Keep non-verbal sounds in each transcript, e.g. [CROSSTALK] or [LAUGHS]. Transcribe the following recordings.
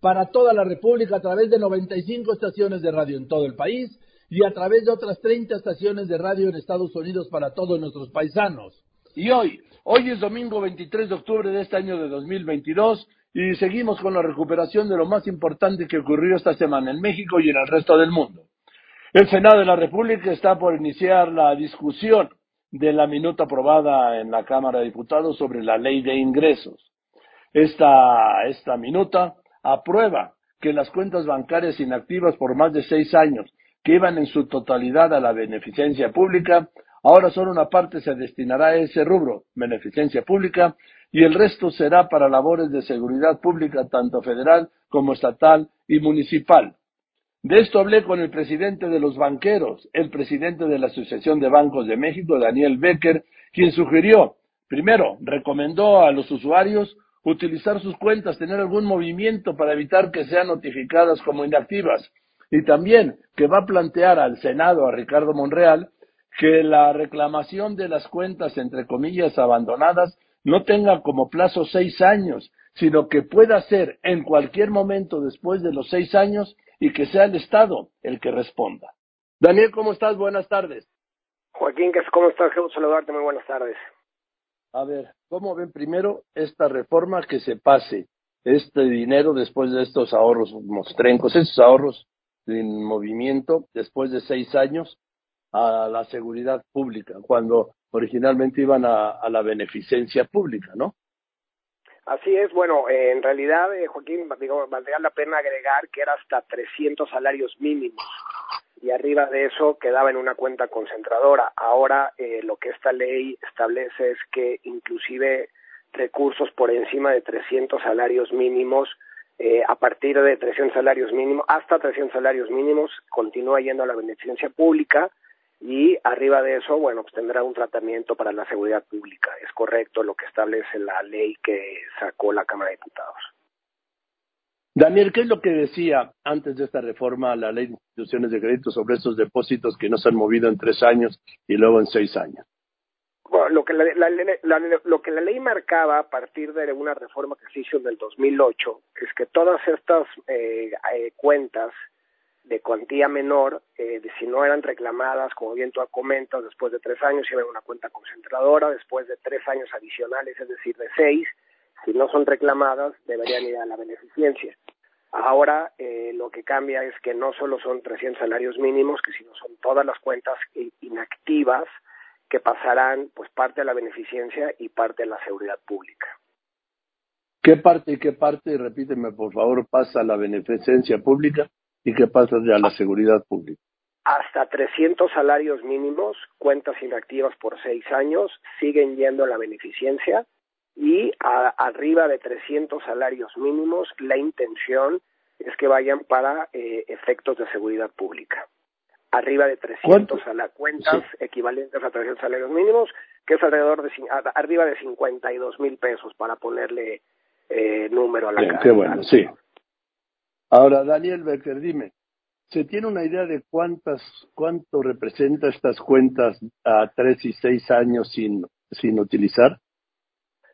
para toda la República a través de 95 estaciones de radio en todo el país y a través de otras 30 estaciones de radio en Estados Unidos para todos nuestros paisanos. Y hoy, hoy es domingo 23 de octubre de este año de 2022 y seguimos con la recuperación de lo más importante que ocurrió esta semana en México y en el resto del mundo. El Senado de la República está por iniciar la discusión de la minuta aprobada en la Cámara de Diputados sobre la ley de ingresos. Esta, esta minuta aprueba que las cuentas bancarias inactivas por más de seis años, que iban en su totalidad a la beneficencia pública, ahora solo una parte se destinará a ese rubro, beneficencia pública, y el resto será para labores de seguridad pública, tanto federal como estatal y municipal. De esto hablé con el presidente de los banqueros, el presidente de la Asociación de Bancos de México, Daniel Becker, quien sugirió, primero, recomendó a los usuarios utilizar sus cuentas, tener algún movimiento para evitar que sean notificadas como inactivas. Y también que va a plantear al Senado, a Ricardo Monreal, que la reclamación de las cuentas, entre comillas, abandonadas, no tenga como plazo seis años, sino que pueda ser en cualquier momento después de los seis años y que sea el Estado el que responda. Daniel, ¿cómo estás? Buenas tardes. Joaquín, ¿cómo estás? Quiero saludarte, muy buenas tardes. A ver, ¿cómo ven primero esta reforma que se pase este dinero después de estos ahorros mostrencos, estos ahorros en movimiento después de seis años a la seguridad pública, cuando originalmente iban a, a la beneficencia pública, ¿no? Así es, bueno, eh, en realidad, eh, Joaquín, digo, valdría la pena agregar que era hasta 300 salarios mínimos y arriba de eso quedaba en una cuenta concentradora. Ahora eh, lo que esta ley establece es que inclusive recursos por encima de 300 salarios mínimos, eh, a partir de 300 salarios mínimos, hasta 300 salarios mínimos, continúa yendo a la beneficencia pública y arriba de eso, bueno, pues tendrá un tratamiento para la seguridad pública. Es correcto lo que establece la ley que sacó la Cámara de Diputados. Daniel, ¿qué es lo que decía antes de esta reforma la ley de instituciones de crédito sobre esos depósitos que no se han movido en tres años y luego en seis años? Lo que la, la, la, lo que la ley marcaba a partir de una reforma que se hizo en el 2008 es que todas estas eh, eh, cuentas de cuantía menor, eh, si no eran reclamadas, como bien tú comentas, después de tres años iban a una cuenta concentradora, después de tres años adicionales, es decir, de seis, si no son reclamadas, deberían ir a la beneficencia. Ahora eh, lo que cambia es que no solo son 300 salarios mínimos, que sino son todas las cuentas inactivas que pasarán pues parte a la beneficencia y parte a la seguridad pública. ¿Qué parte y qué parte, repíteme por favor, pasa a la beneficencia pública? ¿Y qué pasa a la seguridad pública? Hasta 300 salarios mínimos, cuentas inactivas por seis años, siguen yendo a la beneficencia y a, arriba de 300 salarios mínimos, la intención es que vayan para eh, efectos de seguridad pública. Arriba de 300 a la cuentas equivalentes a 300 salarios mínimos, que es alrededor de arriba de 52 mil pesos para ponerle eh, número a la Bien, Qué bueno, sí. Ahora, Daniel Becker, dime, ¿se tiene una idea de cuántas, cuánto representa estas cuentas a tres y seis años sin, sin utilizar?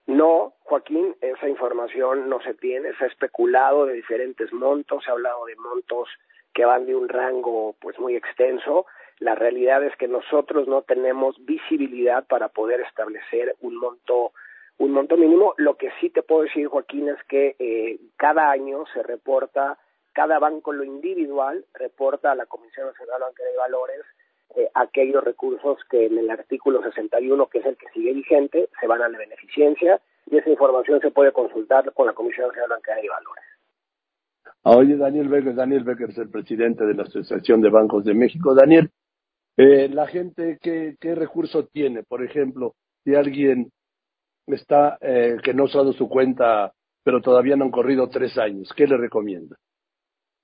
No, Joaquín, esa información no se tiene, se ha especulado de diferentes montos, se ha hablado de montos que van de un rango pues muy extenso. La realidad es que nosotros no tenemos visibilidad para poder establecer un monto un monto mínimo. Lo que sí te puedo decir, Joaquín, es que eh, cada año se reporta, cada banco lo individual reporta a la Comisión Nacional de Banca de Valores eh, aquellos recursos que en el artículo 61, que es el que sigue vigente, se van a la beneficencia y esa información se puede consultar con la Comisión Nacional de Banca de Valores. Ah, oye, Daniel Becker, Daniel Becker es el presidente de la Asociación de Bancos de México. Daniel, eh, la gente, ¿qué, ¿qué recurso tiene? Por ejemplo, si alguien está eh, que no ha usado su cuenta, pero todavía no han corrido tres años. ¿Qué le recomienda?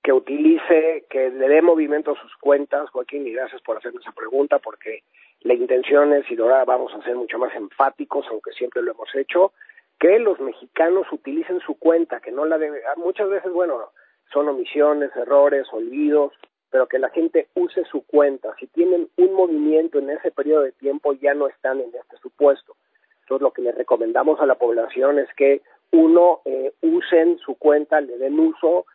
Que utilice, que le dé movimiento a sus cuentas, Joaquín, y gracias por hacerme esa pregunta, porque la intención es, y ahora vamos a ser mucho más enfáticos, aunque siempre lo hemos hecho, que los mexicanos utilicen su cuenta, que no la debe, muchas veces, bueno, son omisiones, errores, olvidos, pero que la gente use su cuenta. Si tienen un movimiento en ese periodo de tiempo, ya no están en este supuesto. Entonces, lo que le recomendamos a la población es que uno eh, usen su cuenta, le den uso.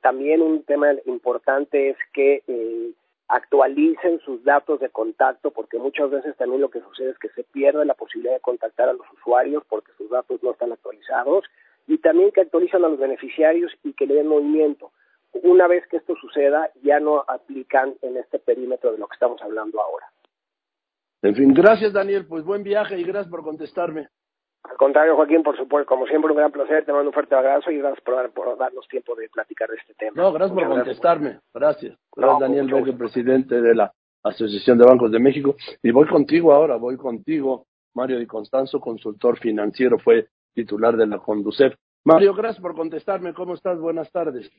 También un tema importante es que eh, actualicen sus datos de contacto, porque muchas veces también lo que sucede es que se pierde la posibilidad de contactar a los usuarios porque sus datos no están actualizados, y también que actualicen a los beneficiarios y que le den movimiento. Una vez que esto suceda, ya no aplican en este perímetro de lo que estamos hablando ahora. En fin, gracias Daniel, pues buen viaje y gracias por contestarme. Al contrario, Joaquín, por supuesto, como siempre, un gran placer, te mando un fuerte abrazo y gracias por, darnos tiempo de platicar de este tema. No, gracias por contestarme, gracias. Gracias, Daniel Vélez, presidente de la Asociación de Bancos de México. Y voy contigo ahora, voy contigo. Mario Di Constanzo, consultor financiero, fue titular de la Conducef. Mario, gracias por contestarme. ¿Cómo estás? Buenas tardes.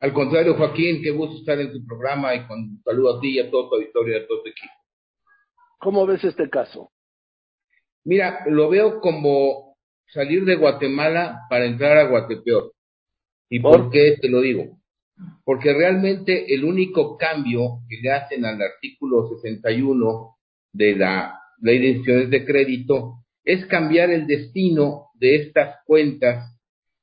Al contrario, Joaquín, qué gusto estar en tu programa y con saludo a ti y a todo tu auditorio y a todo tu equipo. ¿Cómo ves este caso? Mira, lo veo como salir de Guatemala para entrar a Guatepeor. ¿Y por, qué te lo digo? Porque realmente el único cambio que le hacen al artículo 61 de la ley de instituciones de crédito es cambiar el destino de estas cuentas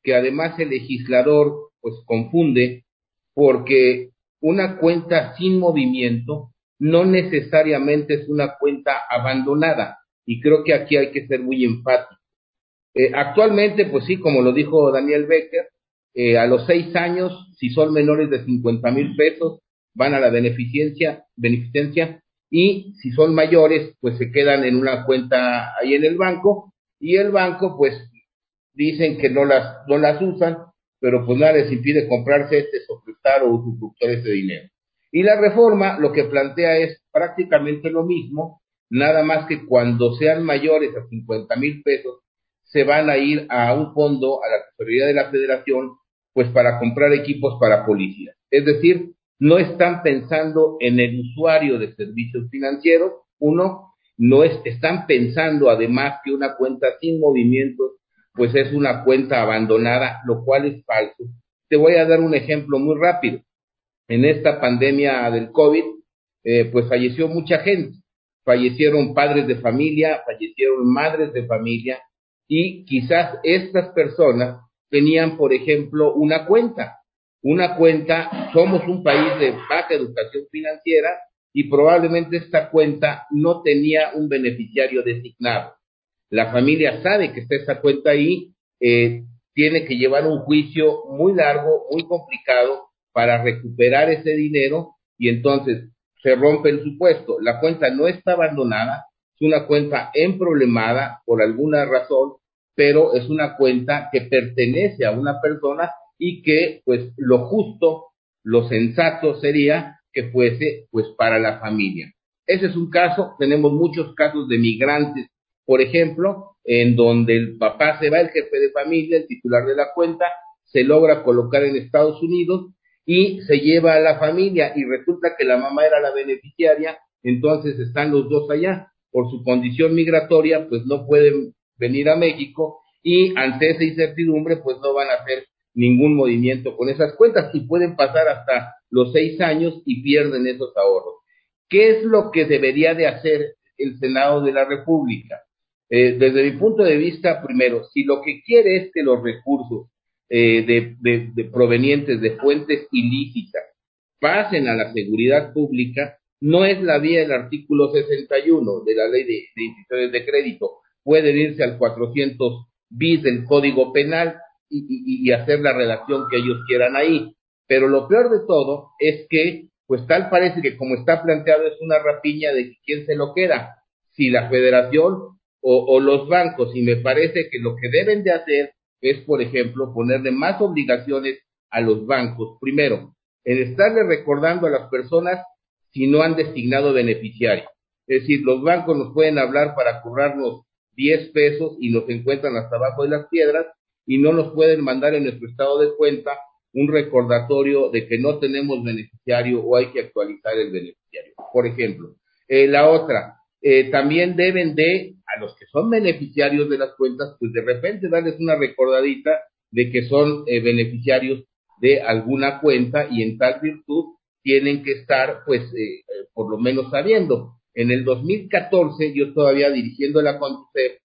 que además el legislador pues confunde porque una cuenta sin movimiento no necesariamente es una cuenta abandonada y creo que aquí hay que ser muy enfático. Eh, actualmente, pues sí, como lo dijo Daniel Becker, eh, a los seis años, si son menores de 50 mil pesos, van a la beneficencia, beneficencia y si son mayores, pues se quedan en una cuenta ahí en el banco y el banco, pues dicen que no las, no las usan, pero pues nada les impide comprarse este, prestar o usufructuar ese dinero. Y la reforma lo que plantea es prácticamente lo mismo, nada más que cuando sean mayores a 50 mil pesos, se van a ir a un fondo, a la tesorería de la federación, pues para comprar equipos para policías. Es decir, no están pensando en el usuario de servicios financieros, uno, no están pensando además que una cuenta sin movimientos pues es una cuenta abandonada, lo cual es falso. Te voy a dar un ejemplo muy rápido. En esta pandemia del COVID, eh, pues falleció mucha gente. Fallecieron padres de familia, fallecieron madres de familia y quizás estas personas tenían, por ejemplo, una cuenta una cuenta, somos un país de baja educación financiera y probablemente esta cuenta no tenía un beneficiario designado. La familia sabe que está esa cuenta ahí, eh, tiene que llevar un juicio muy largo, muy complicado para recuperar ese dinero y entonces se rompe el supuesto. La cuenta no está abandonada, es una cuenta emproblemada por alguna razón, pero es una cuenta que pertenece a una persona y que pues lo justo, lo sensato sería que fuese pues para la familia. Ese es un caso, tenemos muchos casos de migrantes, por ejemplo, en donde el papá se va, el jefe de familia, el titular de la cuenta, se logra colocar en Estados Unidos y se lleva a la familia y resulta que la mamá era la beneficiaria, entonces están los dos allá. Por su condición migratoria, pues no pueden venir a México y ante esa incertidumbre, pues no van a hacer ningún movimiento con esas cuentas y pueden pasar hasta los seis años y pierden esos ahorros. ¿Qué es lo que debería de hacer el Senado de la República? Eh, desde mi punto de vista, primero, si lo que quiere es que los recursos eh, de, provenientes de fuentes ilícitas pasen a la seguridad pública, no es la vía del artículo 61 de la ley de, de instituciones de crédito. Pueden irse al 400 bis del Código Penal y, hacer la redacción que ellos quieran ahí. Pero lo peor de todo es que, pues tal parece que como está planteado es una rapiña de quién se lo queda, si la federación o, o los bancos, y me parece que lo que deben de hacer es, por ejemplo, ponerle más obligaciones a los bancos. Primero, en estarle recordando a las personas si no han designado beneficiario. Es decir, los bancos nos pueden hablar para cobrarnos 10 pesos y nos encuentran hasta abajo de las piedras y no nos pueden mandar en nuestro estado de cuenta un recordatorio de que no tenemos beneficiario o hay que actualizar el beneficiario. Por ejemplo, eh, la otra, eh, también deben de, a los que son beneficiarios de las cuentas, pues de repente darles una recordadita de que son eh, beneficiarios de alguna cuenta y en tal virtud tienen que estar, pues, por lo menos sabiendo. En el 2014, yo todavía dirigiendo la CONDUCEF,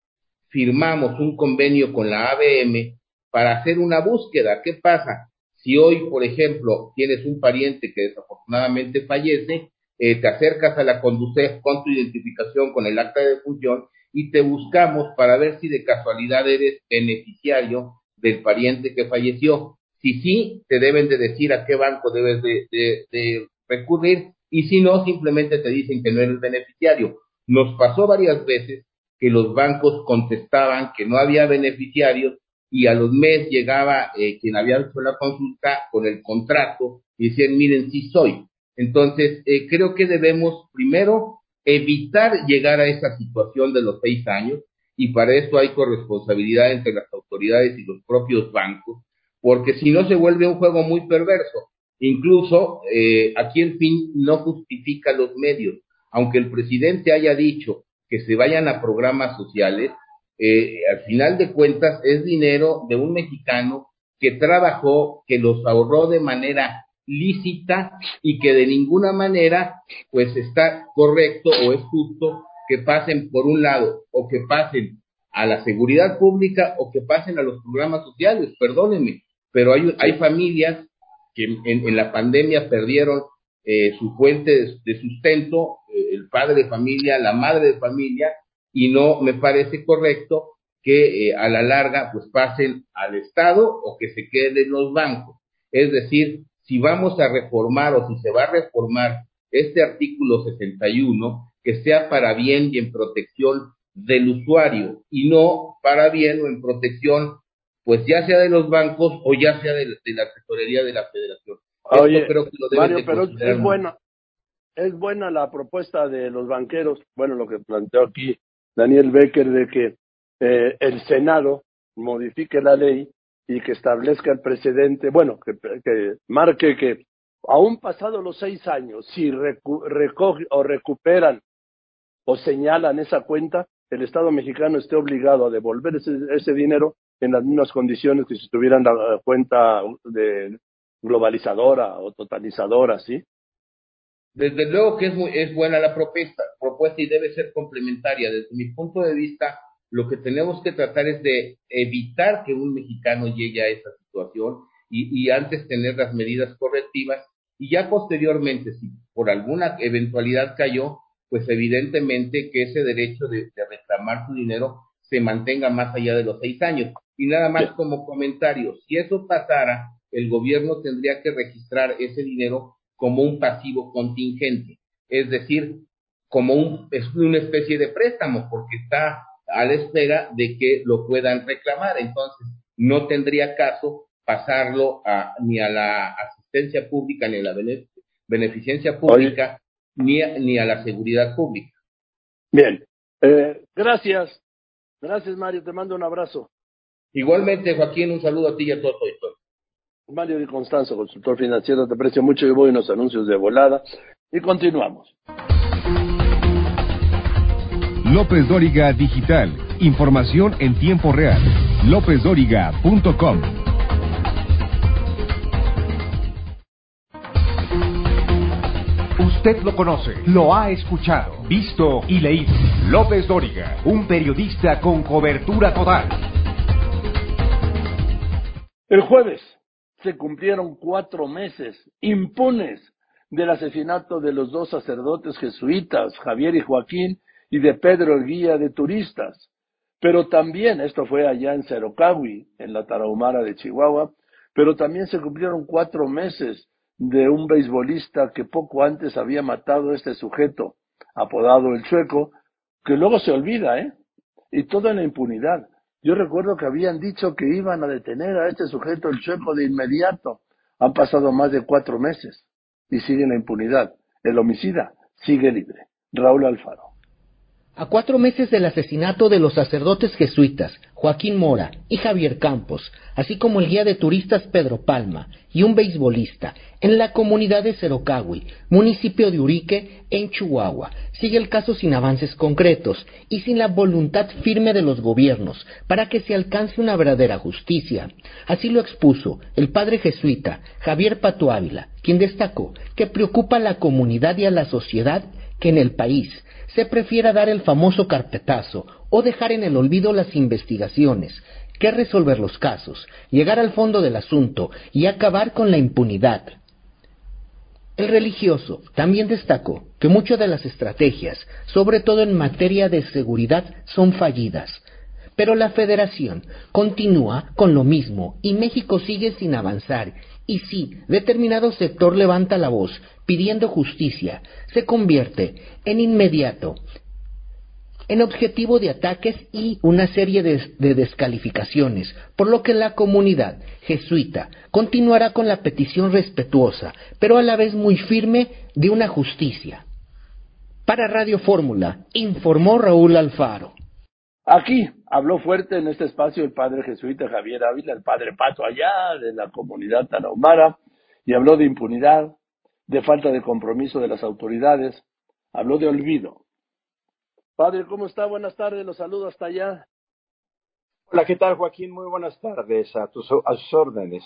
firmamos un convenio con la ABM para hacer una búsqueda. ¿Qué pasa? Si hoy, por ejemplo, tienes un pariente que desafortunadamente fallece, eh, te acercas a la conducef con tu identificación, con el acta de defunción y te buscamos para ver si de casualidad eres beneficiario del pariente que falleció. Si sí, te deben de decir a qué banco debes de recurrir y si no, simplemente te dicen que no eres beneficiario. Nos pasó varias veces que los bancos contestaban que no había beneficiarios y a los meses llegaba eh, quien había hecho la consulta con el contrato y decían, miren, sí soy. Entonces, eh, creo que debemos primero evitar llegar a esa situación de los seis años y para esto hay corresponsabilidad entre las autoridades y los propios bancos, porque si no se vuelve un juego muy perverso. Incluso eh, aquí el fin no justifica los medios. Aunque el presidente haya dicho que se vayan a programas sociales, eh, al final de cuentas es dinero de un mexicano que trabajó, que los ahorró de manera lícita y que de ninguna manera pues está correcto o es justo que pasen por un lado o que pasen a la seguridad pública o que pasen a los programas sociales, perdónenme, pero hay, hay familias que en, la pandemia perdieron eh, su fuente de, sustento, eh, el padre de familia, la madre de familia, y no me parece correcto que eh, a la larga pues pasen al Estado o que se queden en los bancos. Es decir, si vamos a reformar o si se va a reformar este artículo 61, que sea para bien y en protección del usuario y no para bien o en protección, pues ya sea de los bancos o ya sea de, la tesorería de la federación. Oye, Mario, pero es buena, es buena la propuesta de los banqueros, bueno, lo que planteó aquí Daniel Becker de que eh, el Senado modifique la ley y que establezca el precedente, bueno, que, marque que aún pasados los seis años, si recoge o recuperan o señalan esa cuenta, el Estado mexicano esté obligado a devolver ese, dinero en las mismas condiciones que si tuvieran la cuenta de globalizadora o totalizadora, ¿sí? Desde luego que es, muy, es buena la propuesta, propuesta y debe ser complementaria. Desde mi punto de vista, lo que tenemos que tratar es de evitar que un mexicano llegue a esa situación y, antes tener las medidas correctivas y ya posteriormente, si por alguna eventualidad cayó, pues evidentemente que ese derecho de, reclamar su dinero se mantenga más allá de los seis años. Y nada más como comentario, si eso pasara, el gobierno tendría que registrar ese dinero como un pasivo contingente, es decir, como un, es una especie de préstamo, porque está a la espera de que lo puedan reclamar. Entonces, no tendría caso pasarlo a, ni a la asistencia pública, ni a la beneficencia pública, ni a, ni a la seguridad pública. Bien, eh, gracias. Gracias, Mario. Te mando un abrazo. Igualmente, Joaquín, un saludo a ti y a todo tu Mario Di Constanzo, consultor financiero, te aprecio mucho y voy unos anuncios de volada y continuamos. López Dóriga Digital. Información en tiempo real. LópezDóriga.com. Usted lo conoce, lo ha escuchado, visto y leído. López Dóriga, un periodista con cobertura total. El jueves se cumplieron cuatro meses impunes del asesinato de los dos sacerdotes jesuitas, Javier y Joaquín, y de Pedro el guía de turistas. Pero también, esto fue allá en Cerocahui, en la Tarahumara de Chihuahua, pero también se cumplieron cuatro meses de un beisbolista que poco antes había matado a este sujeto, apodado el Chueco, que luego se olvida, ¿eh? Y todo en la impunidad. Yo recuerdo que habían dicho que iban a detener a este sujeto, el Chueco, de inmediato. Han pasado más de cuatro meses y sigue la impunidad. El homicida sigue libre. Raúl Alfaro. A cuatro meses del asesinato de los sacerdotes jesuitas Joaquín Mora y Javier Campos, así como el guía de turistas Pedro Palma y un beisbolista, en la comunidad de Cerocahui, municipio de Urique, en Chihuahua, sigue el caso sin avances concretos y sin la voluntad firme de los gobiernos para que se alcance una verdadera justicia. Así lo expuso el padre jesuita Javier Pato Ávila, quien destacó que preocupa a la comunidad y a la sociedad que en el país se prefiera dar el famoso carpetazo o dejar en el olvido las investigaciones, que resolver los casos, llegar al fondo del asunto y acabar con la impunidad. El religioso también destacó que muchas de las estrategias, sobre todo en materia de seguridad, son fallidas, pero la federación continúa con lo mismo y México sigue sin avanzar y si determinado sector levanta la voz pidiendo justicia, se convierte en inmediato en objetivo de ataques y una serie de, descalificaciones, por lo que la comunidad jesuita continuará con la petición respetuosa, pero a la vez muy firme de una justicia. Para Radio Fórmula, informó Raúl Alfaro. Aquí habló fuerte en este espacio el padre jesuita Javier Ávila, el padre Pato allá de la comunidad tarahumara, y habló de impunidad, de falta de compromiso de las autoridades, habló de olvido. Padre, ¿cómo está? Buenas tardes, los saludo hasta allá. Hola, ¿qué tal, Joaquín? Muy buenas tardes, a tus, a sus órdenes.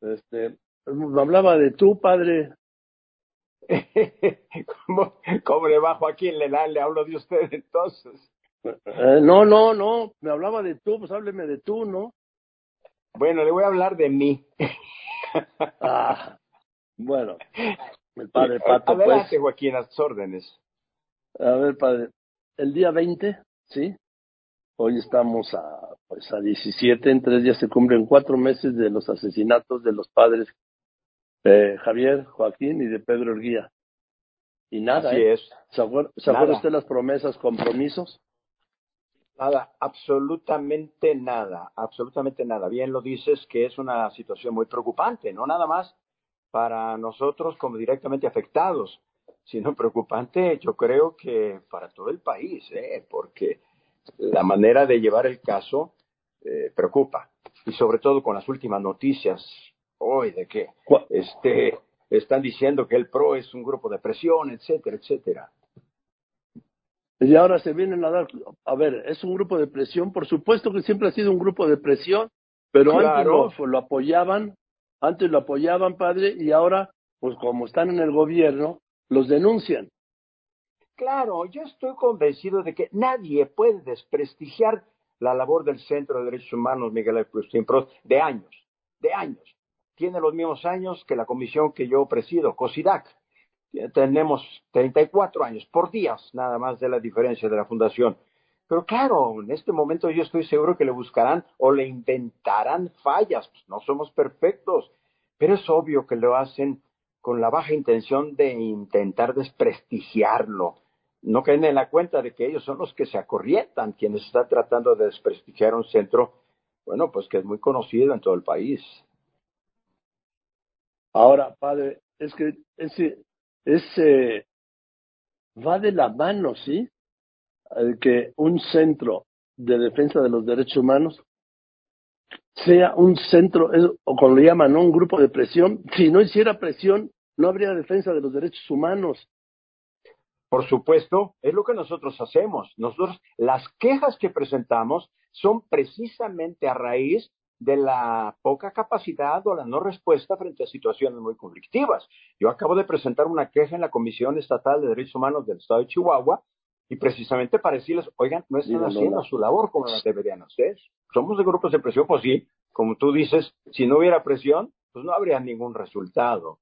Este, hablaba de tú, padre. [LAUGHS] ¿Cómo, ¿Cómo, le va, Joaquín? Le, le hablo de usted entonces. Eh, no, no, no, me hablaba de tú, pues hábleme de tú, ¿no? Bueno, le voy a hablar de mí. ah, bueno, el padre Pato. Adelante, pues, Joaquín, a sus órdenes. A ver, padre, el día 20, ¿sí? Hoy estamos a, pues a 17, en tres días se cumplen cuatro meses de los asesinatos de los padres eh, Javier, Joaquín y de Pedro Erguía. Y nada, Así ¿eh? es. ¿Se acuerda, ¿se acuerda usted las promesas, compromisos? Nada, absolutamente nada, absolutamente nada. Bien lo dices que es una situación muy preocupante, no nada más para nosotros como directamente afectados, sino preocupante yo creo que para todo el país, ¿eh? porque la manera de llevar el caso eh, preocupa y sobre todo con las últimas noticias hoy de que este están diciendo que el PRO es un grupo de presión, etcétera, etcétera. Y ahora se vienen a dar, a ver, es un grupo de presión, por supuesto que siempre ha sido un grupo de presión, pero Claro. antes lo, lo apoyaban, antes lo apoyaban, padre, y ahora, pues como están en el gobierno, los denuncian. Claro, yo estoy convencido de que nadie puede desprestigiar la labor del Centro de Derechos Humanos Miguel Agustín Prost de años, de años. Tiene los mismos años que la comisión que yo presido, COSIDAC. Tenemos 34 años por días, nada más de la diferencia de la fundación. Pero claro, en este momento yo estoy seguro que le buscarán o le inventarán fallas. Pues no somos perfectos, pero es obvio que lo hacen con la baja intención de intentar desprestigiarlo. No caen en la cuenta de que ellos son los que se acorrientan, quienes están tratando de desprestigiar un centro, bueno, pues que es muy conocido en todo el país. Ahora, padre, es que ese va de la mano, ¿sí? Que un centro de defensa de los derechos humanos sea un centro, es- o como le llaman, ¿no? un grupo de presión. Si no hiciera presión, no habría defensa de los derechos humanos. Por supuesto, es lo que nosotros hacemos. Nosotros, las quejas que presentamos son precisamente a raíz de la poca capacidad o la no respuesta frente a situaciones muy conflictivas. Yo acabo de presentar una queja en la Comisión Estatal de Derechos Humanos del Estado de Chihuahua y precisamente para decirles, oigan, no están haciendo su labor como la deberían hacer. Somos de grupos de presión, pues sí, como tú dices, si no hubiera presión, pues no habría ningún resultado.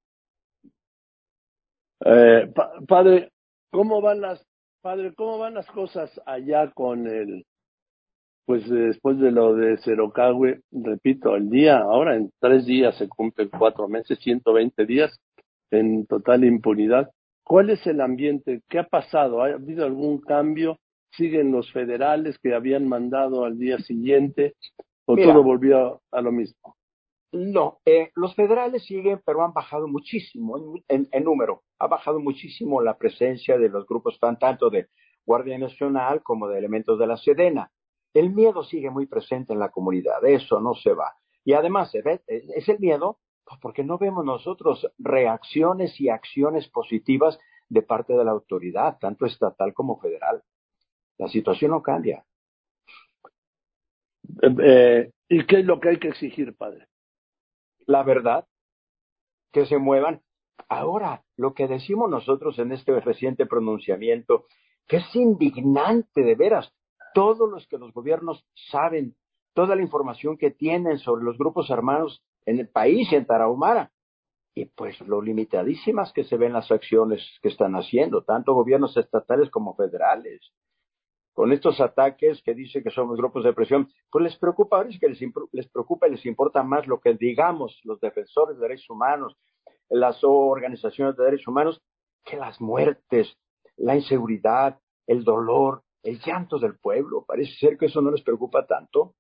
Eh, pa- padre, ¿cómo van las, padre, cómo van las cosas allá con el, pues después de lo de Cerocagüe, repito, el día, ahora en tres días se cumplen cuatro meses, 120 días en total impunidad. ¿Cuál es el ambiente? ¿Qué ha pasado? ¿Ha habido algún cambio? ¿Siguen los federales que habían mandado al día siguiente? ¿O Mira. todo volvió a lo mismo? No, eh, los federales siguen, pero han bajado muchísimo en, en- en número. Ha bajado muchísimo la presencia de los grupos, tan tanto de Guardia Nacional como de elementos de la Sedena. El miedo sigue muy presente en la comunidad, eso no se va. Y además, es el miedo pues porque no vemos nosotros reacciones y acciones positivas de parte de la autoridad, tanto estatal como federal. La situación no cambia. Eh, eh, ¿Y qué es lo que hay que exigir, padre? La verdad, que se muevan. Ahora, lo que decimos nosotros en este reciente pronunciamiento, que es indignante de veras, todos los que los gobiernos saben, toda la información que tienen sobre los grupos armados en el país y en Tarahumara, y pues lo limitadísimas que se ven las acciones que están haciendo, tanto gobiernos estatales como federales. Con estos ataques que dice que somos grupos de presión, pues les preocupa, es que les, les preocupa y les importa más lo que digamos los defensores de derechos humanos, las organizaciones de derechos humanos, que las muertes, la inseguridad, el dolor, el llanto del pueblo. Parece ser que eso no les preocupa tanto.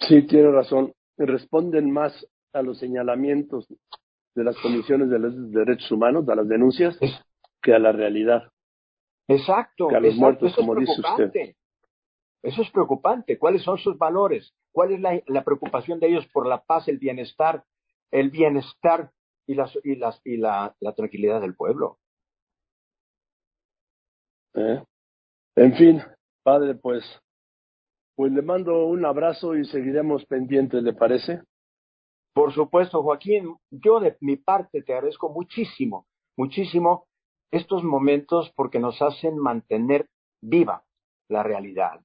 Sí, tiene razón. Responden más a los señalamientos de las comisiones de los derechos humanos, a las denuncias, que a la realidad. Exacto. Que a los muertos, como dice usted. Eso es preocupante. ¿Cuáles son sus valores? ¿Cuál es la, preocupación de ellos por la paz, el bienestar, el bienestar y, las, y, las, y la, tranquilidad del pueblo? ¿Eh? En fin, padre, pues, pues le mando un abrazo y seguiremos pendientes, ¿le parece? Por supuesto, Joaquín, yo de mi parte te agradezco muchísimo, muchísimo estos momentos porque nos hacen mantener viva la realidad,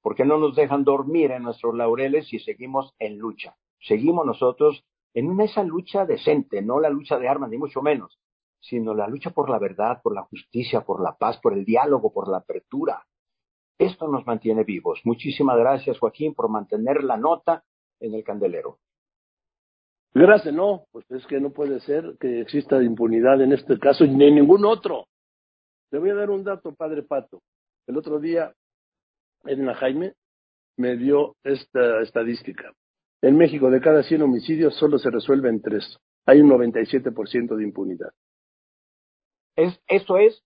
porque no nos dejan dormir en nuestros laureles y seguimos en lucha. Seguimos nosotros en esa lucha decente, no la lucha de armas, ni mucho menos, sino la lucha por la verdad, por la justicia, por la paz, por el diálogo, por la apertura. Esto nos mantiene vivos. Muchísimas gracias, Joaquín, por mantener la nota en el candelero. Gracias, no, pues es que no puede ser que exista impunidad en este caso ni en ningún otro. Le voy a dar un dato, padre Pato. El otro día, Edna Jaime me dio esta estadística. En México, de cada 100 homicidios, solo se resuelven tres. Hay un 97% de impunidad. Es, eso es,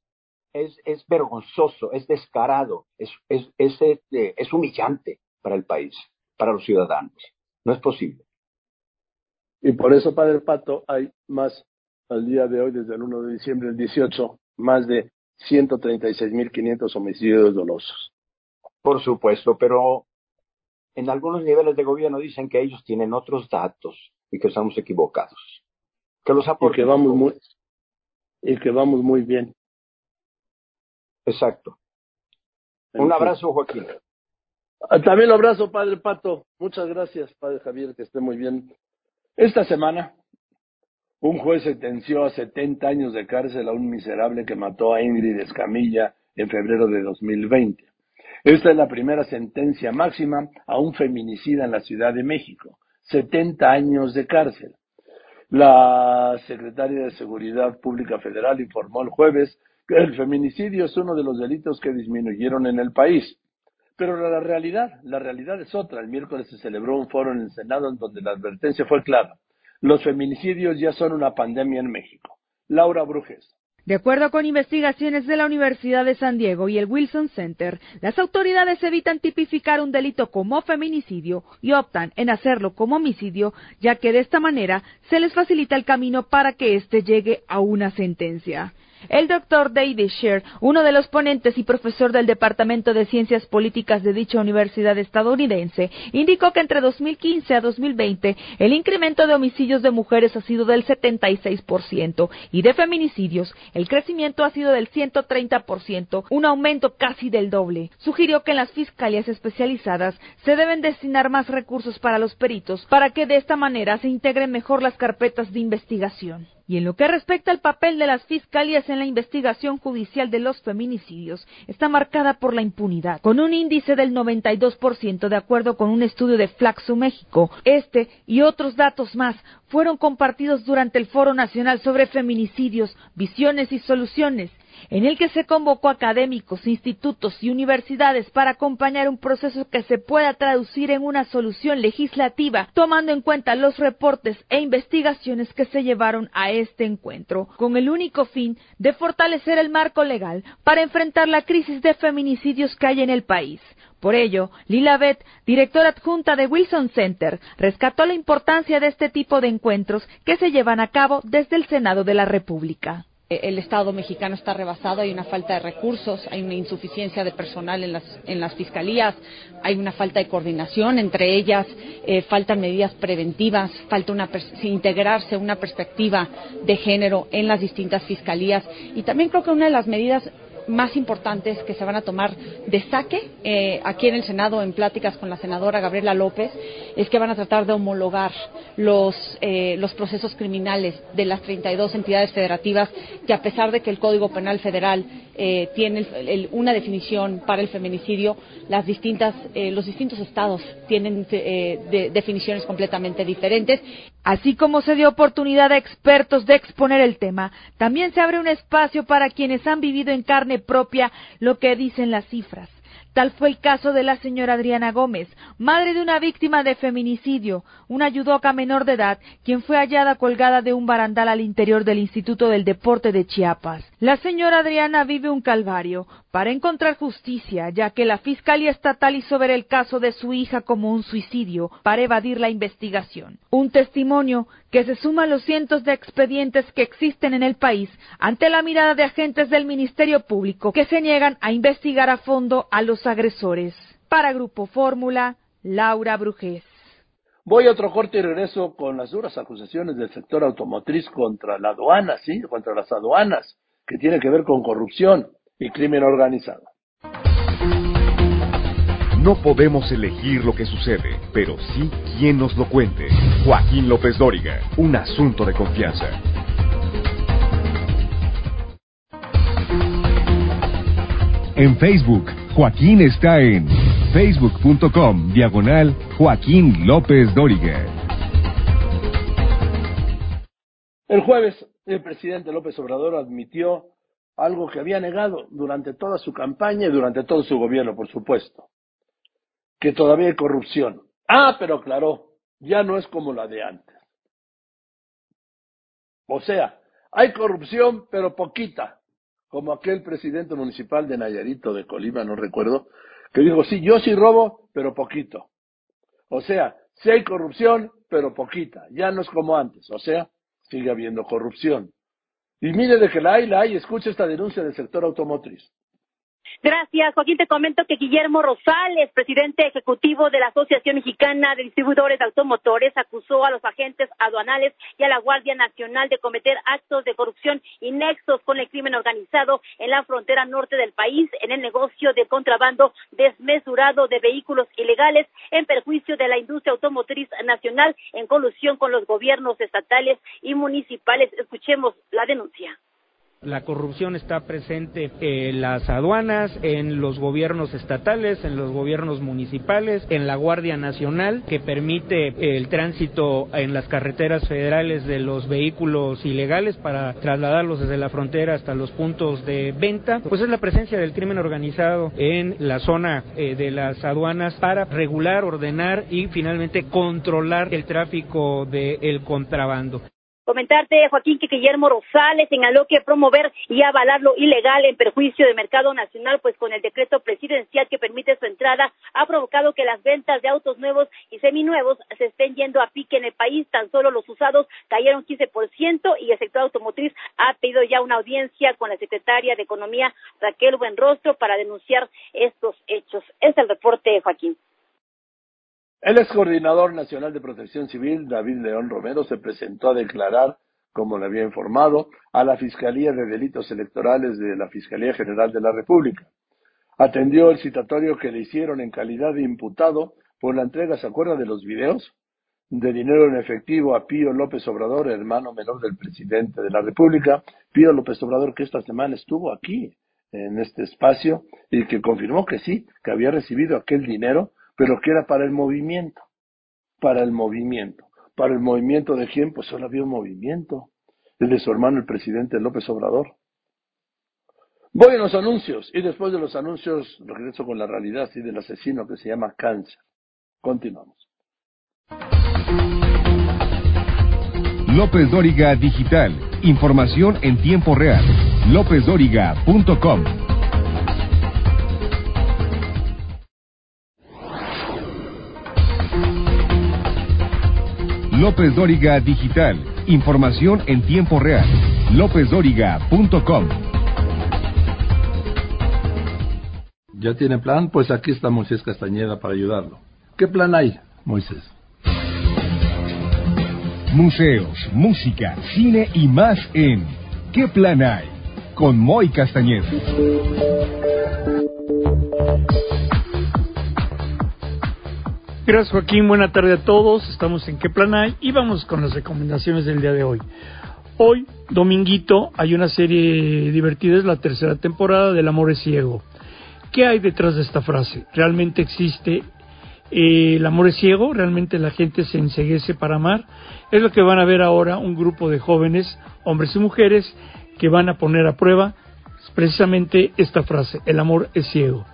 es, es vergonzoso, es descarado, es, es, es, este, es humillante para el país, para los ciudadanos. No es posible. Y por eso, Padre Pato, hay más al día de hoy, desde el 1 de diciembre del 18, más de 136.500 homicidios dolosos. Por supuesto, pero en algunos niveles de gobierno dicen que ellos tienen otros datos y que estamos equivocados. Que los y que vamos muy y que vamos muy bien. Exacto. Un abrazo, Joaquín. Ah, también un abrazo, Padre Pato. Muchas gracias, Padre Javier, que esté muy bien. Esta semana, un juez sentenció a 70 años de cárcel a un miserable que mató a Ingrid Escamilla en febrero de 2020. Esta es la primera sentencia máxima a un feminicida en la Ciudad de México. 70 años de cárcel. La secretaria de Seguridad Pública Federal informó el jueves que el feminicidio es uno de los delitos que disminuyeron en el país. Pero la realidad, la realidad es otra. El miércoles se celebró un foro en el Senado en donde la advertencia fue clara. Los feminicidios ya son una pandemia en México. Laura Brujes. De acuerdo con investigaciones de la Universidad de San Diego y el Wilson Center, las autoridades evitan tipificar un delito como feminicidio y optan en hacerlo como homicidio, ya que de esta manera se les facilita el camino para que éste llegue a una sentencia. El doctor David Sher, uno de los ponentes y profesor del Departamento de Ciencias Políticas de dicha universidad estadounidense, indicó que entre 2015 a 2020 el incremento de homicidios de mujeres ha sido del 76% y de feminicidios el crecimiento ha sido del 130%, un aumento casi del doble. Sugirió que en las fiscalías especializadas se deben destinar más recursos para los peritos para que de esta manera se integren mejor las carpetas de investigación. Y en lo que respecta al papel de las fiscalías en la investigación judicial de los feminicidios, está marcada por la impunidad, con un índice del 92% de acuerdo con un estudio de Flaxo México. Este y otros datos más fueron compartidos durante el Foro Nacional sobre Feminicidios, Visiones y Soluciones, en el que se convocó académicos, institutos y universidades para acompañar un proceso que se pueda traducir en una solución legislativa, tomando en cuenta los reportes e investigaciones que se llevaron a este encuentro, con el único fin de fortalecer el marco legal para enfrentar la crisis de feminicidios que hay en el país. Por ello, Lila Beth, directora adjunta de Wilson Center, rescató la importancia de este tipo de encuentros que se llevan a cabo desde el Senado de la República. Eh, el Estado mexicano está rebasado, hay una falta de recursos, hay una insuficiencia de personal en las, en las fiscalías, hay una falta de coordinación entre ellas, eh, faltan medidas preventivas, falta una, integrarse una perspectiva de género en las distintas fiscalías. Y también creo que una de las medidas más importantes que se van a tomar de saque eh, aquí en el Senado en pláticas con la senadora Gabriela López es que van a tratar de homologar los, eh, los procesos criminales de las 32 entidades federativas que a pesar de que el Código Penal Federal eh, tiene una definición para el feminicidio, las distintas, los distintos estados tienen definiciones completamente diferentes. Así como se dio oportunidad a expertos de exponer el tema, también se abre un espacio para quienes han vivido en carne propia lo que dicen las cifras. Tal fue el caso de la señora Adriana Gómez, madre de una víctima de feminicidio, una yudoca menor de edad, quien fue hallada colgada de un barandal al interior del Instituto del Deporte de Chiapas. La señora Adriana vive un calvario para encontrar justicia, ya que la Fiscalía Estatal hizo ver el caso de su hija como un suicidio para evadir la investigación. Un testimonio que se suma a los cientos de expedientes que existen en el país ante la mirada de agentes del Ministerio Público que se niegan a investigar a fondo a los agresores. Para Grupo Fórmula, Laura Brujés. Voy a otro corte y regreso con las duras acusaciones del sector automotriz contra la aduana, sí, contra las aduanas, que tiene que ver con corrupción y crimen organizado. No podemos elegir lo que sucede, pero sí quien nos lo cuente. Joaquín López Dóriga, un asunto de confianza. En Facebook, Joaquín está en facebook.com diagonal Joaquín López Dóriga. El jueves, el presidente López Obrador admitió algo que había negado durante toda su campaña y durante todo su gobierno, por supuesto que todavía hay corrupción. Ah, pero claro, ya no es como la de antes. O sea, hay corrupción, pero poquita, como aquel presidente municipal de Nayarito, de Colima, no recuerdo, que dijo, sí, yo sí robo, pero poquito. O sea, sí hay corrupción, pero poquita, ya no es como antes, o sea, sigue habiendo corrupción. Y mire de que la hay, la hay, escuche esta denuncia del sector automotriz. Gracias, Joaquín. Te comento que Guillermo Rosales, presidente ejecutivo de la Asociación Mexicana de Distribuidores de Automotores, acusó a los agentes aduanales y a la Guardia Nacional de cometer actos de corrupción y nexos con el crimen organizado en la frontera norte del país en el negocio de contrabando desmesurado de vehículos ilegales en perjuicio de la industria automotriz nacional en colusión con los gobiernos estatales y municipales. Escuchemos la denuncia. La corrupción está presente en las aduanas, en los gobiernos estatales, en los gobiernos municipales, en la Guardia Nacional, que permite el tránsito en las carreteras federales de los vehículos ilegales para trasladarlos desde la frontera hasta los puntos de venta. Pues es la presencia del crimen organizado en la zona eh, de las aduanas para regular, ordenar y finalmente controlar el tráfico del contrabando. Comentarte, Joaquín, que Guillermo Rosales señaló que promover y avalar lo ilegal en perjuicio del mercado nacional, pues con el decreto presidencial que permite su entrada, ha provocado que las ventas de autos nuevos y seminuevos se estén yendo a pique en el país. Tan solo los usados cayeron 15% y el sector automotriz ha pedido ya una audiencia con la secretaria de Economía, Raquel Buenrostro, para denunciar estos hechos. Es el reporte, Joaquín. El ex coordinador nacional de protección civil, David León Romero, se presentó a declarar, como le había informado, a la Fiscalía de Delitos Electorales de la Fiscalía General de la República. Atendió el citatorio que le hicieron en calidad de imputado por la entrega, ¿se acuerda de los videos? De dinero en efectivo a Pío López Obrador, hermano menor del presidente de la República. Pío López Obrador, que esta semana estuvo aquí, en este espacio, y que confirmó que sí, que había recibido aquel dinero pero que era para el movimiento, para el movimiento. ¿Para el movimiento de quién? Pues solo había un movimiento, el de su hermano el presidente López Obrador. Voy a los anuncios y después de los anuncios regreso con la realidad y del asesino que se llama cáncer. Continuamos. López Dóriga Digital. Información en tiempo real. LópezDóriga.com. López Dóriga Digital. Información en tiempo real. LópezDóriga.com. ¿Ya tiene plan? Pues aquí está Moisés Castañeda para ayudarlo. ¿Qué plan hay, Moisés? Museos, música, cine y más en ¿Qué plan hay? Con Moy Castañeda. Gracias Joaquín, buena tarde a todos. Estamos en ¿Qué plan hay? Y vamos con las recomendaciones del día de hoy. Hoy, dominguito, hay una serie divertida, es la tercera temporada del Amor es Ciego. ¿Qué hay detrás de esta frase? ¿Realmente existe eh, el amor es ciego? ¿Realmente la gente se enseguece para amar? Es lo que van a ver ahora un grupo de jóvenes, hombres y mujeres, que van a poner a prueba precisamente esta frase, el amor es ciego.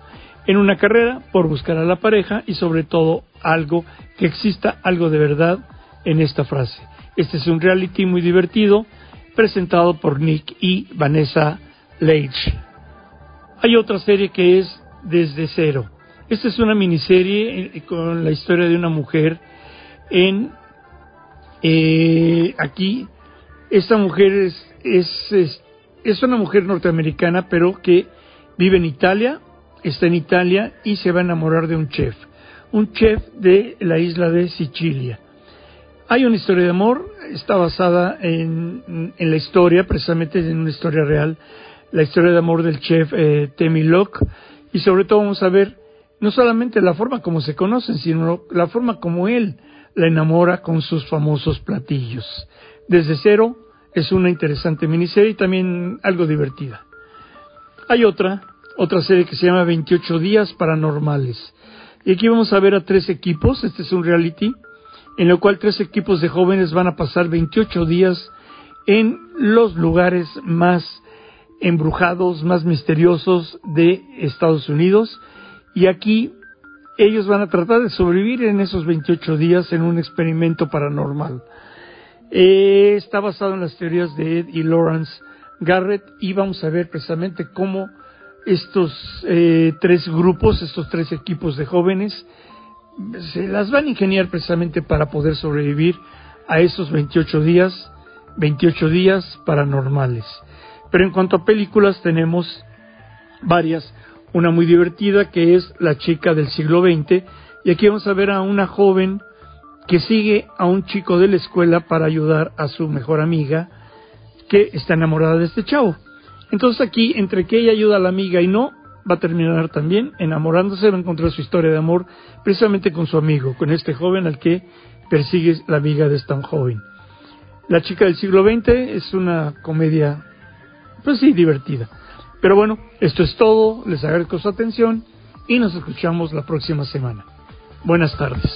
En una carrera por buscar a la pareja y sobre todo algo, que exista algo de verdad en esta frase. Este es un reality muy divertido presentado por Nick y Vanessa Leitch. Hay otra serie que es Desde Cero. Esta es una miniserie eh, con la historia de una mujer en eh, aquí esta mujer es, es, es, una mujer norteamericana pero que vive en Italia, está en Italia y se va a enamorar de un chef, un chef de la isla de Sicilia. Hay una historia de amor, está basada en, en la historia, precisamente en una historia real, la historia de amor del chef eh, Temi Locke, y sobre todo vamos a ver no solamente la forma como se conocen, sino la forma como él la enamora con sus famosos platillos. Desde cero es una interesante miniserie y también algo divertida. Hay otra, otra serie que se llama 28 días paranormales. Y aquí vamos a ver a tres equipos, este es un reality, en el cual tres equipos de jóvenes van a pasar 28 días en los lugares más embrujados, más misteriosos de Estados Unidos. Y aquí ellos van a tratar de sobrevivir en esos 28 días en un experimento paranormal. Eh, está basado en las teorías de Ed y Lawrence Garrett y vamos a ver precisamente cómo estos eh, tres grupos, estos tres equipos de jóvenes, se las van a ingeniar precisamente para poder sobrevivir a esos 28 días, 28 días paranormales. Pero en cuanto a películas tenemos varias una muy divertida que es La chica del siglo XX, y aquí vamos a ver a una joven que sigue a un chico de la escuela para ayudar a su mejor amiga que está enamorada de este chavo. Entonces aquí, entre que ella ayuda a la amiga y no, va a terminar también enamorándose, va a encontrar su historia de amor precisamente con su amigo, con este joven al que persigue la amiga de tan joven. La chica del siglo XX es una comedia, pues sí, divertida. Pero bueno, esto es todo, les agradezco su atención y nos escuchamos la próxima semana. Buenas tardes.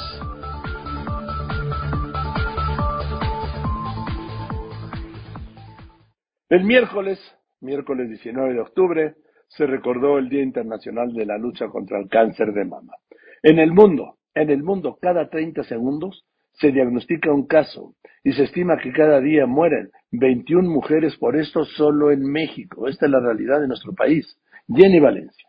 El miércoles, miércoles 19 de octubre, se recordó el Día Internacional de la Lucha contra el Cáncer de Mama. En el mundo, en el mundo, cada 30 segundos se diagnostica un caso y se estima que cada día mueren 21 mujeres por esto solo en México. Esta es la realidad de nuestro país. Jenny Valencia.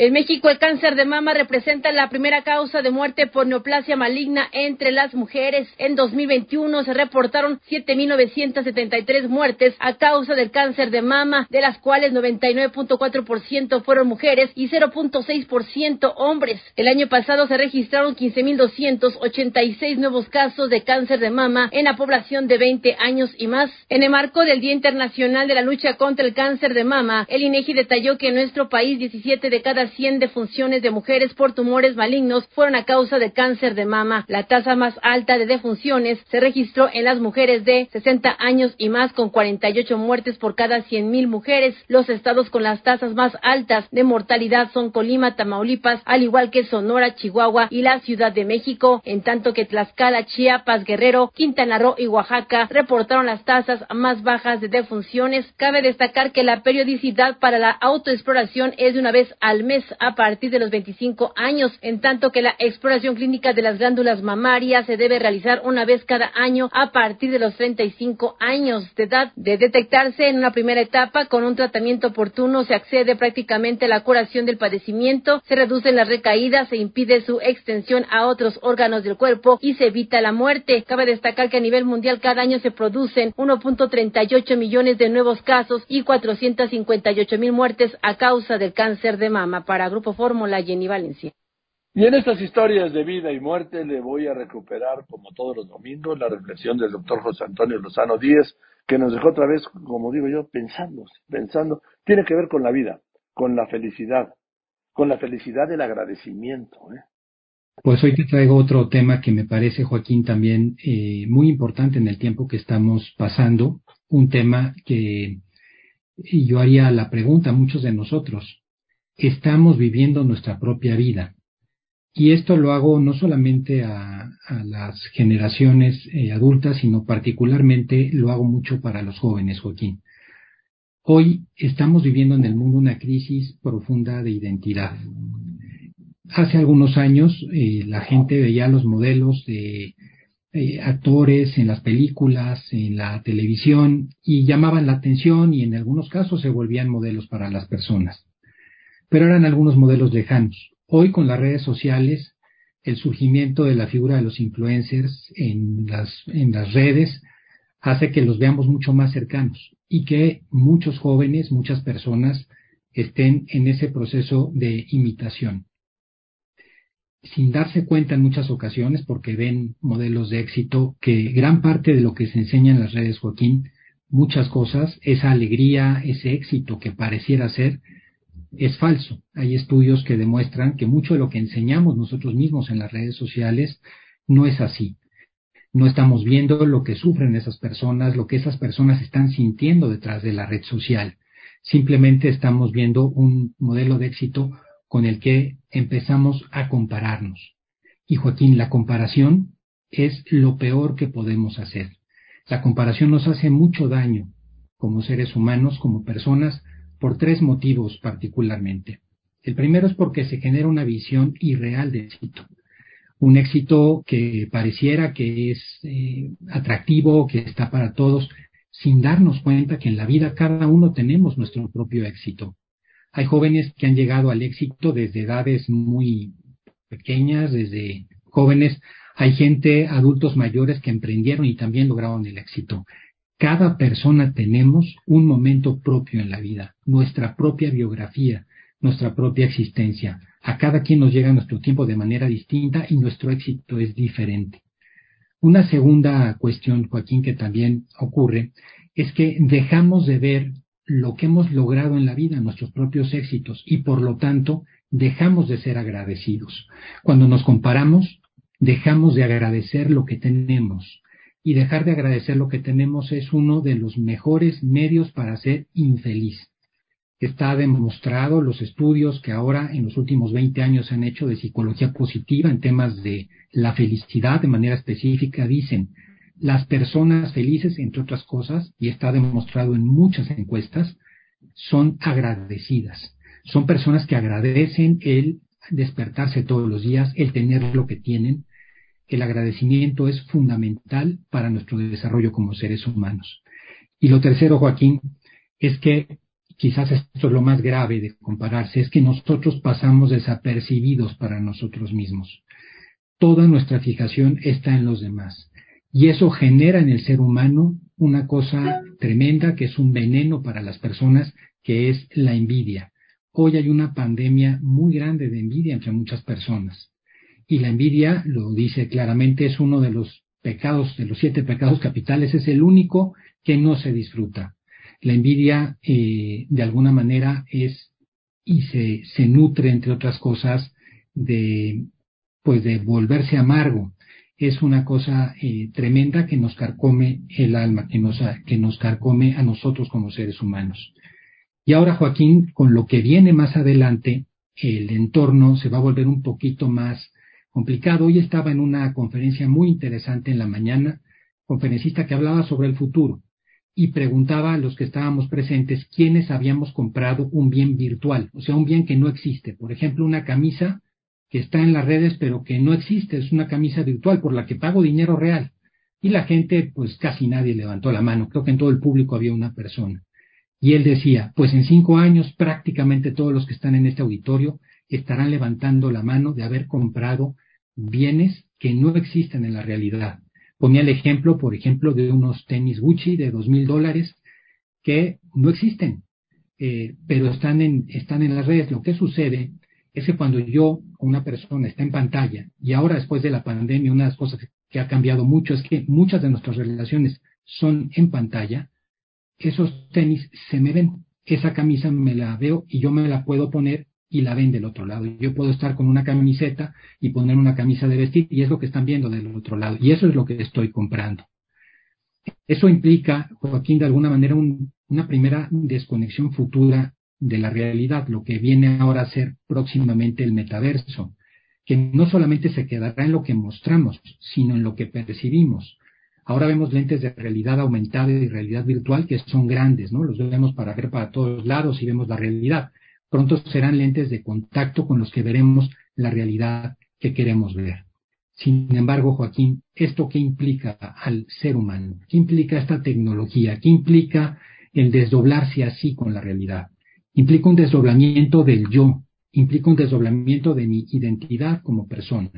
En México, el cáncer de mama representa la primera causa de muerte por neoplasia maligna entre las mujeres. En 2021 se reportaron 7.973 muertes a causa del cáncer de mama, de las cuales 99.4% fueron mujeres y 0.6% hombres. El año pasado se registraron 15.286 nuevos casos de cáncer de mama en la población de 20 años y más. En el marco del Día Internacional de la Lucha contra el Cáncer de Mama, el INEGI detalló que en nuestro país 17 de cada 100 defunciones de mujeres por tumores malignos fueron a causa de cáncer de mama. La tasa más alta de defunciones se registró en las mujeres de 60 años y más con 48 muertes por cada 100.000 mujeres. Los estados con las tasas más altas de mortalidad son Colima, Tamaulipas, al igual que Sonora, Chihuahua y la Ciudad de México, en tanto que Tlaxcala, Chiapas, Guerrero, Quintana Roo y Oaxaca reportaron las tasas más bajas de defunciones. Cabe destacar que la periodicidad para la autoexploración es de una vez al mes a partir de los 25 años, en tanto que la exploración clínica de las glándulas mamarias se debe realizar una vez cada año a partir de los 35 años de edad. De detectarse en una primera etapa con un tratamiento oportuno se accede prácticamente a la curación del padecimiento, se reducen las recaídas, se impide su extensión a otros órganos del cuerpo y se evita la muerte. Cabe destacar que a nivel mundial cada año se producen 1.38 millones de nuevos casos y 458 mil muertes a causa del cáncer de mama. Para Grupo Fórmula, Jenny Valencia. Y en estas historias de vida y muerte le voy a recuperar, como todos los domingos, la reflexión del doctor José Antonio Lozano Díez, que nos dejó otra vez, como digo yo, pensando, pensando, tiene que ver con la vida, con la felicidad, con la felicidad del agradecimiento. ¿eh? Pues hoy te traigo otro tema que me parece, Joaquín, también eh, muy importante en el tiempo que estamos pasando, un tema que yo haría la pregunta a muchos de nosotros, ¿estamos viviendo nuestra propia vida? Y esto lo hago no solamente a, las generaciones eh, adultas, sino particularmente lo hago mucho para los jóvenes, Joaquín. Hoy estamos viviendo en el mundo una crisis profunda de identidad. Hace algunos años eh, la gente veía los modelos de eh, actores en las películas, en la televisión, y llamaban la atención y en algunos casos se volvían modelos para las personas. Pero eran algunos modelos lejanos. Hoy con las redes sociales, el surgimiento de la figura de los influencers en las, en las redes hace que los veamos mucho más cercanos y que muchos jóvenes, muchas personas estén en ese proceso de imitación sin darse cuenta en muchas ocasiones, porque ven modelos de éxito, que gran parte de lo que se enseña en las redes, Joaquín, muchas cosas, esa alegría, ese éxito que pareciera ser, es falso. Hay estudios que demuestran que mucho de lo que enseñamos nosotros mismos en las redes sociales no es así. No estamos viendo lo que sufren esas personas, lo que esas personas están sintiendo detrás de la red social. Simplemente estamos viendo un modelo de éxito con el que empezamos a compararnos. Y Joaquín, la comparación es lo peor que podemos hacer. La comparación nos hace mucho daño como seres humanos, como personas, por tres motivos particularmente. El primero es porque se genera una visión irreal de éxito. Un éxito que pareciera que es eh, atractivo, que está para todos, sin darnos cuenta que en la vida cada uno tenemos nuestro propio éxito. Hay jóvenes que han llegado al éxito desde edades muy pequeñas, desde jóvenes. Hay gente, adultos mayores que emprendieron y también lograron el éxito. Cada persona tenemos un momento propio en la vida, nuestra propia biografía, nuestra propia existencia. A cada quien nos llega nuestro tiempo de manera distinta y nuestro éxito es diferente. Una segunda cuestión, Joaquín, que también ocurre, es que dejamos de ver lo que hemos logrado en la vida, nuestros propios éxitos, y por lo tanto dejamos de ser agradecidos. Cuando nos comparamos, dejamos de agradecer lo que tenemos. Y dejar de agradecer lo que tenemos es uno de los mejores medios para ser infeliz. Está demostrado los estudios que ahora en los últimos 20 años se han hecho de psicología positiva en temas de la felicidad de manera específica, dicen, las personas felices, entre otras cosas, y está demostrado en muchas encuestas, son agradecidas. Son personas que agradecen el despertarse todos los días, el tener lo que tienen. El agradecimiento es fundamental para nuestro desarrollo como seres humanos. Y lo tercero, Joaquín, es que quizás esto es lo más grave de compararse, es que nosotros pasamos desapercibidos para nosotros mismos. Toda nuestra fijación está en los demás. Y eso genera en el ser humano una cosa tremenda que es un veneno para las personas, que es la envidia. Hoy hay una pandemia muy grande de envidia entre muchas personas. Y la envidia, lo dice claramente, es uno de los pecados, de los siete pecados capitales, es el único que no se disfruta. La envidia, eh, de alguna manera, es y se, se nutre, entre otras cosas, de, pues de volverse amargo. Es una cosa eh, tremenda que nos carcome el alma, que nos, que nos carcome a nosotros como seres humanos. Y ahora, Joaquín, con lo que viene más adelante, el entorno se va a volver un poquito más complicado. Hoy estaba en una conferencia muy interesante en la mañana, conferencista que hablaba sobre el futuro y preguntaba a los que estábamos presentes quiénes habíamos comprado un bien virtual, o sea, un bien que no existe. Por ejemplo, una camisa que está en las redes pero que no existe, es una camisa virtual por la que pago dinero real. Y la gente, pues casi nadie levantó la mano, creo que en todo el público había una persona. Y él decía, pues en cinco años prácticamente todos los que están en este auditorio estarán levantando la mano de haber comprado bienes que no existen en la realidad. Ponía el ejemplo, por ejemplo, de unos tenis Gucci de dos mil dólares que no existen, eh, pero están en, están en las redes. Lo que sucede es que cuando yo, una persona, está en pantalla, y ahora después de la pandemia, una de las cosas que ha cambiado mucho es que muchas de nuestras relaciones son en pantalla, esos tenis se me ven. Esa camisa me la veo y yo me la puedo poner y la ven del otro lado. Yo puedo estar con una camiseta y poner una camisa de vestir y es lo que están viendo del otro lado. Y eso es lo que estoy comprando. Eso implica, Joaquín, de alguna manera una primera desconexión futura de la realidad, lo que viene ahora a ser próximamente el metaverso, que no solamente se quedará en lo que mostramos, sino en lo que percibimos. Ahora vemos lentes de realidad aumentada y realidad virtual que son grandes, ¿no? Los vemos para ver para todos lados y vemos la realidad. Pronto serán lentes de contacto con los que veremos la realidad que queremos ver. Sin embargo, Joaquín, ¿esto qué implica al ser humano? ¿Qué implica esta tecnología? ¿Qué implica el desdoblarse así con la realidad? Implica un desdoblamiento del yo, implica un desdoblamiento de mi identidad como persona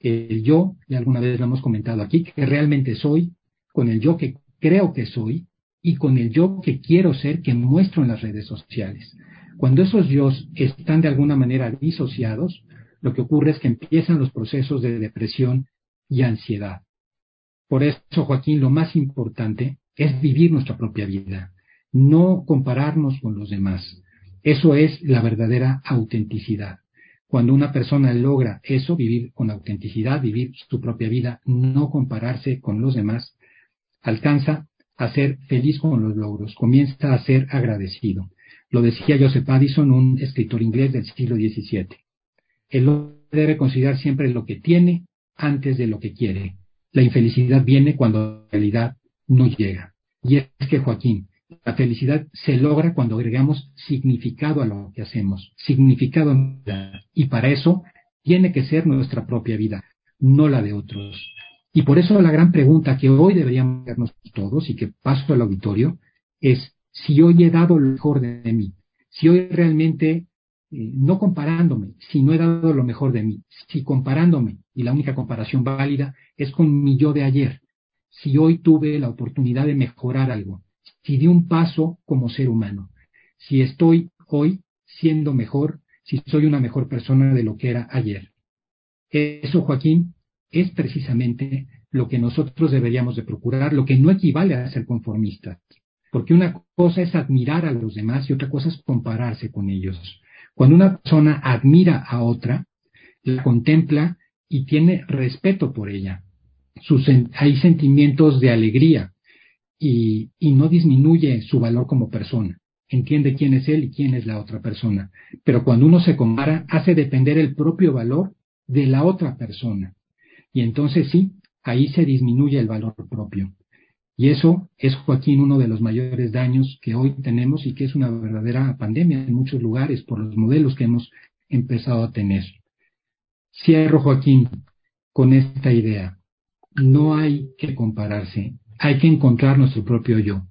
el yo, y alguna vez lo hemos comentado aquí, que realmente soy, con el yo que creo que soy y con el yo que quiero ser, que muestro en las redes sociales. Cuando esos yo están de alguna manera disociados, lo que ocurre es que empiezan los procesos de depresión y ansiedad. Por eso, Joaquín, lo más importante es vivir nuestra propia vida, no compararnos con los demás. Eso es la verdadera autenticidad. Cuando una persona logra eso, vivir con autenticidad, vivir su propia vida, no compararse con los demás, alcanza a ser feliz con los logros, comienza a ser agradecido. Lo decía Joseph Addison, un escritor inglés del siglo XVII. El hombre debe considerar siempre lo que tiene antes de lo que quiere. La infelicidad viene cuando la realidad no llega. Y es que, Joaquín, la felicidad se logra cuando agregamos significado a lo que hacemos, significado. Y para eso tiene que ser nuestra propia vida, no la de otros. Y por eso la gran pregunta que hoy deberíamos hacernos todos y que paso al auditorio es si hoy he dado lo mejor de mí, si hoy realmente, eh, no comparándome, si no he dado lo mejor de mí, si comparándome, y la única comparación válida es con mi yo de ayer, si hoy tuve la oportunidad de mejorar algo, si di un paso como ser humano, si estoy hoy siendo mejor, si soy una mejor persona de lo que era ayer. Eso, Joaquín, es precisamente lo que nosotros deberíamos de procurar, lo que no equivale a ser conformistas, porque una cosa es admirar a los demás y otra cosa es compararse con ellos. Cuando una persona admira a otra, la contempla y tiene respeto por ella. hay sentimientos de alegría, y, no disminuye su valor como persona. Entiende quién es él y quién es la otra persona. Pero cuando uno se compara, hace depender el propio valor de la otra persona. Y entonces sí, ahí se disminuye el valor propio. Y eso es, Joaquín, uno de los mayores daños que hoy tenemos y que es una verdadera pandemia en muchos lugares por los modelos que hemos empezado a tener. Cierro, Joaquín, con esta idea. No hay que compararse hay que encontrar nuestro propio yo.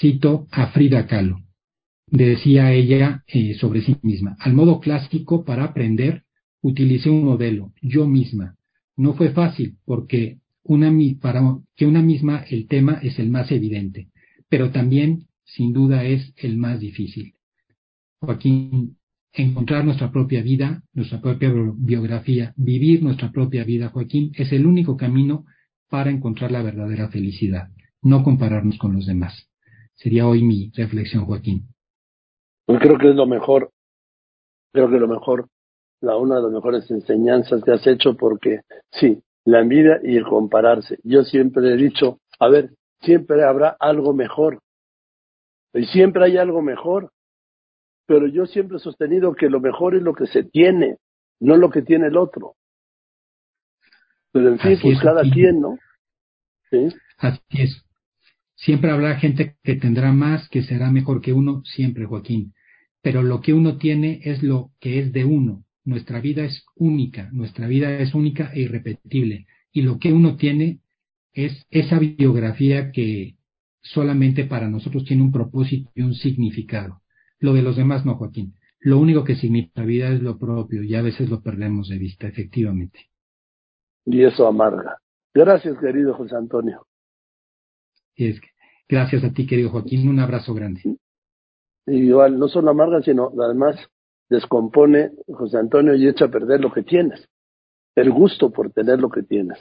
Cito a Frida Kahlo. Decía ella eh, sobre sí misma, al modo clásico para aprender, utilicé un modelo, yo misma. No fue fácil porque una, para que una misma el tema es el más evidente, pero también, sin duda, es el más difícil. Joaquín, encontrar nuestra propia vida, nuestra propia biografía, vivir nuestra propia vida, Joaquín, es el único camino para encontrar la verdadera felicidad, no compararnos con los demás. Sería hoy mi reflexión, Joaquín. Pues creo que es lo mejor Creo que lo mejor, la una de las mejores enseñanzas que has hecho porque sí, la envidia y el compararse. Yo siempre he dicho, a ver, siempre habrá algo mejor. Y siempre hay algo mejor. Pero yo siempre he sostenido que lo mejor es lo que se tiene, no lo que tiene el otro. Pero en fin, pues cada quien, ¿no? ¿Sí? Así es. Siempre habrá gente que tendrá más, que será mejor que uno, siempre, Joaquín. Pero lo que uno tiene es lo que es de uno. Nuestra vida es única, nuestra vida es única e irrepetible. Y lo que uno tiene es esa biografía que solamente para nosotros tiene un propósito y un significado. Lo de los demás no, Joaquín. Lo único que significa vida es lo propio y a veces lo perdemos de vista, efectivamente. Y eso amarga. Gracias, querido José Antonio. Es gracias a ti, querido Joaquín. Un abrazo grande. Y igual, no solo amarga, sino además descompone, José Antonio, y echa a perder lo que tienes. El gusto por tener lo que tienes.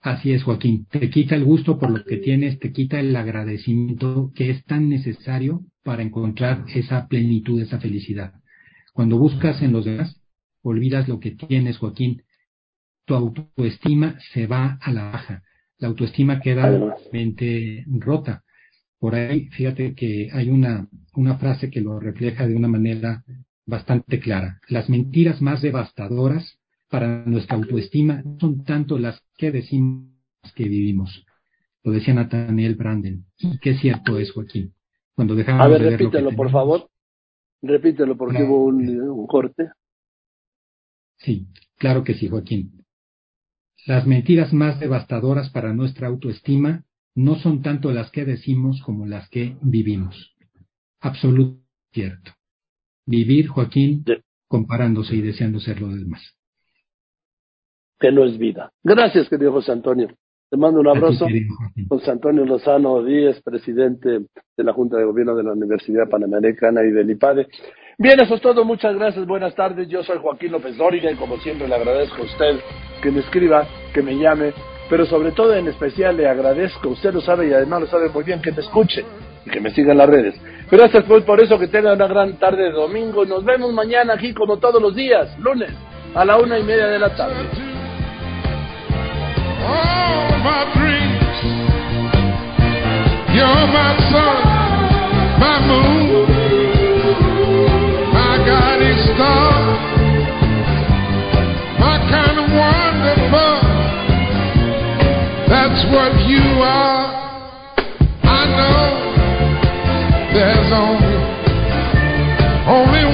Así es, Joaquín. Te quita el gusto por lo que tienes, te quita el agradecimiento que es tan necesario para encontrar esa plenitud, esa felicidad. Cuando buscas en los demás, olvidas lo que tienes, Joaquín. Tu autoestima se va a la baja. La autoestima queda realmente rota. Por ahí, fíjate que hay una, una frase que lo refleja de una manera bastante clara. Las mentiras más devastadoras para nuestra autoestima son tanto las que decimos que vivimos. Lo decía Nathaniel Branden. Y qué cierto es, Joaquín. Cuando dejamos A ver, de repítelo, por favor. Repítelo porque hubo un, corte. Sí, claro que sí, Joaquín. Las mentiras más devastadoras para nuestra autoestima no son tanto las que decimos como las que vivimos. Absoluto cierto. Vivir, Joaquín, comparándose y deseando ser lo demás que no es vida. Gracias, querido José Antonio. Te mando un abrazo. José Antonio Lozano Díez, presidente de la Junta de Gobierno de la Universidad Panamericana y del IPADE. Bien, eso es todo. Muchas gracias. Buenas tardes. Yo soy Joaquín López Dóriga y como siempre le agradezco a usted que me escriba, que me llame, pero sobre todo en especial le agradezco, usted lo sabe y además lo sabe muy bien, que me escuche y que me siga en las redes. Gracias pues por eso que tenga una gran tarde de domingo. Nos vemos mañana aquí como todos los días, lunes, a la una y media de la tarde. all my what you are. I know there's only, only